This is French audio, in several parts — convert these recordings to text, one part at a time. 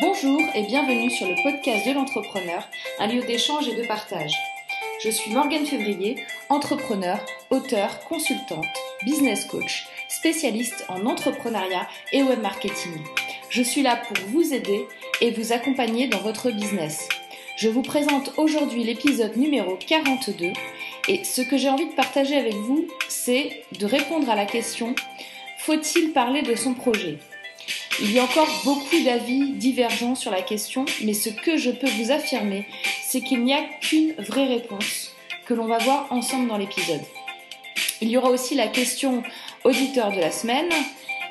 Bonjour et bienvenue sur le podcast de l'entrepreneur, un lieu d'échange et de partage. Je suis Morgane Février, entrepreneur, auteur, consultante, business coach, spécialiste en entrepreneuriat et web marketing. Je suis là pour vous aider et vous accompagner dans votre business. Je vous présente aujourd'hui l'épisode numéro 42 et ce que j'ai envie de partager avec vous, c'est de répondre à la question faut-il parler de son projet? Il y a encore beaucoup d'avis divergents sur la question, mais ce que je peux vous affirmer, c'est qu'il n'y a qu'une vraie réponse que l'on va voir ensemble dans l'épisode. Il y aura aussi la question auditeur de la semaine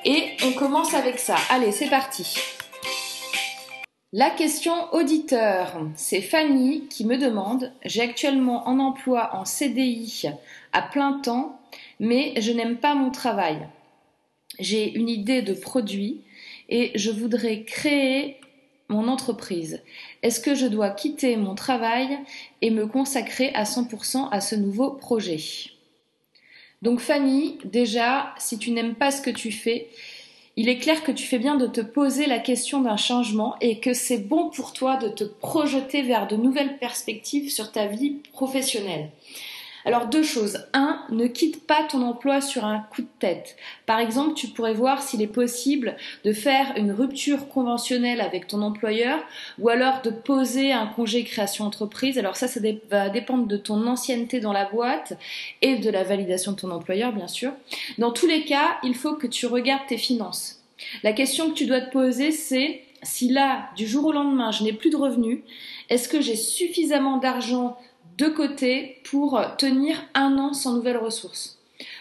et on commence avec ça. Allez, c'est parti. La question auditeur, c'est Fanny qui me demande, j'ai actuellement un emploi en CDI à plein temps, mais je n'aime pas mon travail j'ai une idée de produit et je voudrais créer mon entreprise. Est-ce que je dois quitter mon travail et me consacrer à 100% à ce nouveau projet? Donc Fanny, déjà, si tu n'aimes pas ce que tu fais, il est clair que tu fais bien de te poser la question d'un changement et que c'est bon pour toi de te projeter vers de nouvelles perspectives sur ta vie professionnelle. Alors deux choses. Un, ne quitte pas ton emploi sur un coup de tête. Par exemple, tu pourrais voir s'il est possible de faire une rupture conventionnelle avec ton employeur ou alors de poser un congé création entreprise. Alors ça, ça va dépendre de ton ancienneté dans la boîte et de la validation de ton employeur, bien sûr. Dans tous les cas, il faut que tu regardes tes finances. La question que tu dois te poser, c'est si là, du jour au lendemain, je n'ai plus de revenus, est-ce que j'ai suffisamment d'argent de côté pour tenir un an sans nouvelles ressources.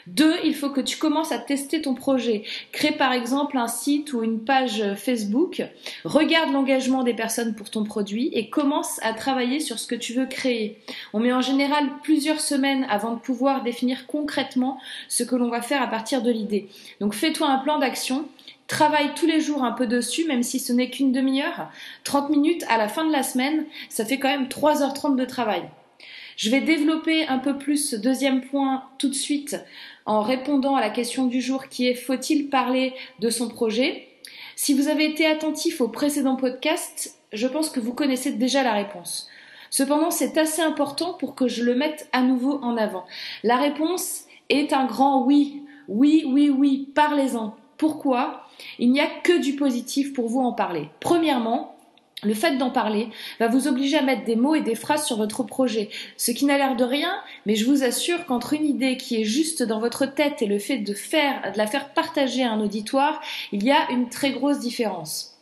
Deux, il faut que tu commences à tester ton projet. Crée par exemple un site ou une page Facebook, regarde l'engagement des personnes pour ton produit et commence à travailler sur ce que tu veux créer. On met en général plusieurs semaines avant de pouvoir définir concrètement ce que l'on va faire à partir de l'idée. Donc fais-toi un plan d'action Travaille tous les jours un peu dessus, même si ce n'est qu'une demi-heure. 30 minutes à la fin de la semaine, ça fait quand même 3h30 de travail. Je vais développer un peu plus ce deuxième point tout de suite en répondant à la question du jour qui est faut-il parler de son projet? Si vous avez été attentif au précédent podcast, je pense que vous connaissez déjà la réponse. Cependant, c'est assez important pour que je le mette à nouveau en avant. La réponse est un grand oui. Oui, oui, oui, parlez-en. Pourquoi? Il n'y a que du positif pour vous en parler. Premièrement, le fait d'en parler va vous obliger à mettre des mots et des phrases sur votre projet, ce qui n'a l'air de rien, mais je vous assure qu'entre une idée qui est juste dans votre tête et le fait de faire, de la faire partager à un auditoire, il y a une très grosse différence.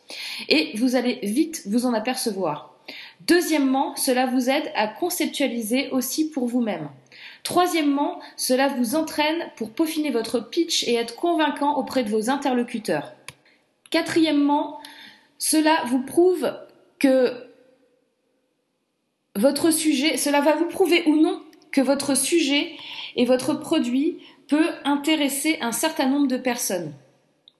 Et vous allez vite vous en apercevoir. Deuxièmement, cela vous aide à conceptualiser aussi pour vous-même. Troisièmement, cela vous entraîne pour peaufiner votre pitch et être convaincant auprès de vos interlocuteurs. Quatrièmement, cela vous prouve que votre sujet, cela va vous prouver ou non que votre sujet et votre produit peut intéresser un certain nombre de personnes.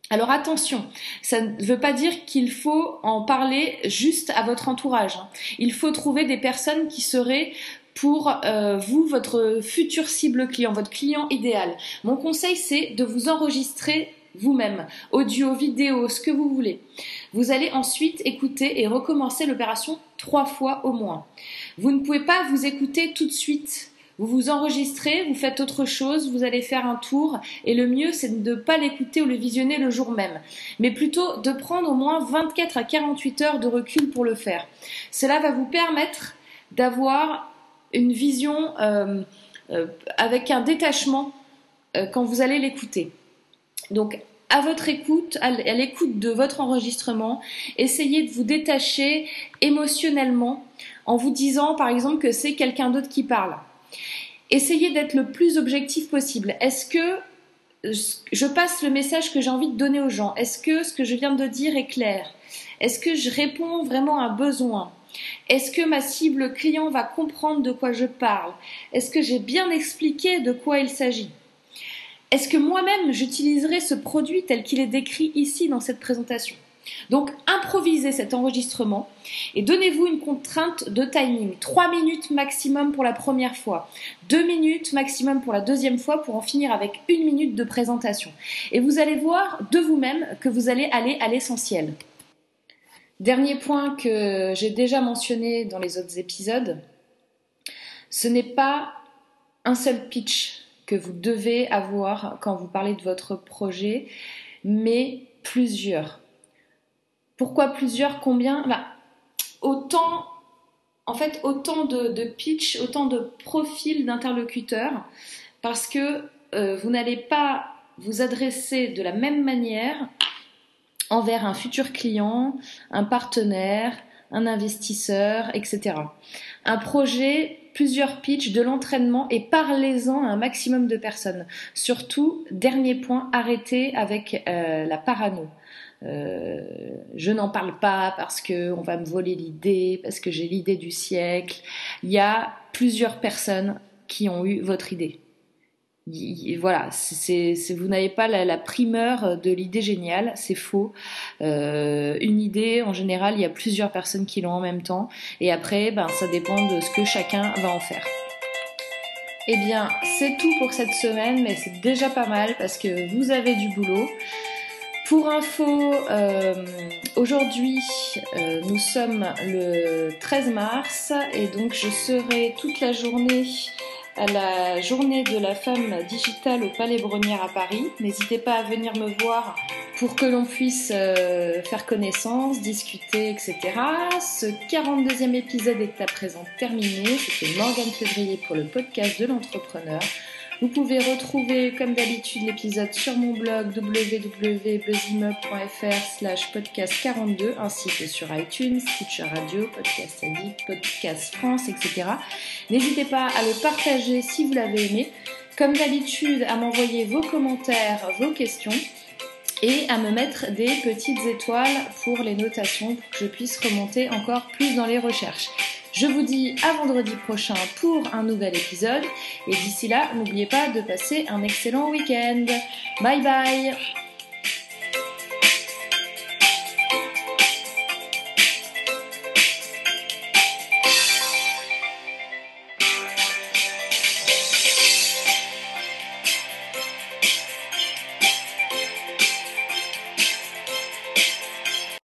Alors attention, ça ne veut pas dire qu'il faut en parler juste à votre entourage. Hein. Il faut trouver des personnes qui seraient pour euh, vous, votre futur cible client, votre client idéal. Mon conseil, c'est de vous enregistrer vous-même, audio, vidéo, ce que vous voulez. Vous allez ensuite écouter et recommencer l'opération trois fois au moins. Vous ne pouvez pas vous écouter tout de suite. Vous vous enregistrez, vous faites autre chose, vous allez faire un tour et le mieux c'est de ne pas l'écouter ou le visionner le jour même, mais plutôt de prendre au moins 24 à 48 heures de recul pour le faire. Cela va vous permettre d'avoir une vision euh, euh, avec un détachement euh, quand vous allez l'écouter. Donc, à votre écoute, à l'écoute de votre enregistrement, essayez de vous détacher émotionnellement en vous disant, par exemple, que c'est quelqu'un d'autre qui parle. Essayez d'être le plus objectif possible. Est-ce que je passe le message que j'ai envie de donner aux gens? Est-ce que ce que je viens de dire est clair? Est-ce que je réponds vraiment à un besoin? Est-ce que ma cible client va comprendre de quoi je parle? Est-ce que j'ai bien expliqué de quoi il s'agit? Est-ce que moi-même j'utiliserai ce produit tel qu'il est décrit ici dans cette présentation? Donc improvisez cet enregistrement et donnez-vous une contrainte de timing. 3 minutes maximum pour la première fois, 2 minutes maximum pour la deuxième fois pour en finir avec une minute de présentation. Et vous allez voir de vous-même que vous allez aller à l'essentiel. Dernier point que j'ai déjà mentionné dans les autres épisodes, ce n'est pas un seul pitch vous devez avoir quand vous parlez de votre projet, mais plusieurs. Pourquoi plusieurs? Combien? Bah, Autant, en fait, autant de, pitch, autant de profils d'interlocuteurs, parce que euh, vous n'allez pas vous adresser de la même manière envers un futur client, un partenaire, un investisseur, etc. Un projet, plusieurs pitchs, de l'entraînement et parlez-en à un maximum de personnes. Surtout, dernier point, arrêtez avec euh, la parano. Euh, je n'en parle pas parce que on va me voler l'idée, parce que j'ai l'idée du siècle. Il y a plusieurs personnes qui ont eu votre idée voilà, c'est, vous n'avez pas la, primeur de l'idée géniale, c'est faux. Euh, une idée, en général, il y a plusieurs personnes qui l'ont en même temps, et après, ben, ça dépend de ce que chacun va en faire. Eh bien, c'est tout pour cette semaine, mais c'est déjà pas mal parce que vous avez du boulot. Pour info, euh, aujourd'hui, euh, nous sommes le 13 mars et donc je serai toute la journée à la journée de la femme digitale au Palais Brunière à Paris. N'hésitez pas à venir me voir pour que l'on puisse euh, faire connaissance, discuter, etc. Ce 42e épisode est à présent terminé. C'était Morgane Février pour le podcast de l'entrepreneur. Vous pouvez retrouver comme d'habitude l'épisode sur mon blog www.buzzymug.fr slash podcast 42 ainsi que sur iTunes, Stitcher Radio, Podcast Addict, Podcast France, etc. N'hésitez pas à le partager si vous l'avez aimé. Comme d'habitude, à m'envoyer vos commentaires, vos questions et à me mettre des petites étoiles pour les notations pour que je puisse remonter encore plus dans les recherches. Je vous dis à vendredi prochain pour un nouvel épisode. Et d'ici là, n'oubliez pas de passer un excellent week-end. Bye bye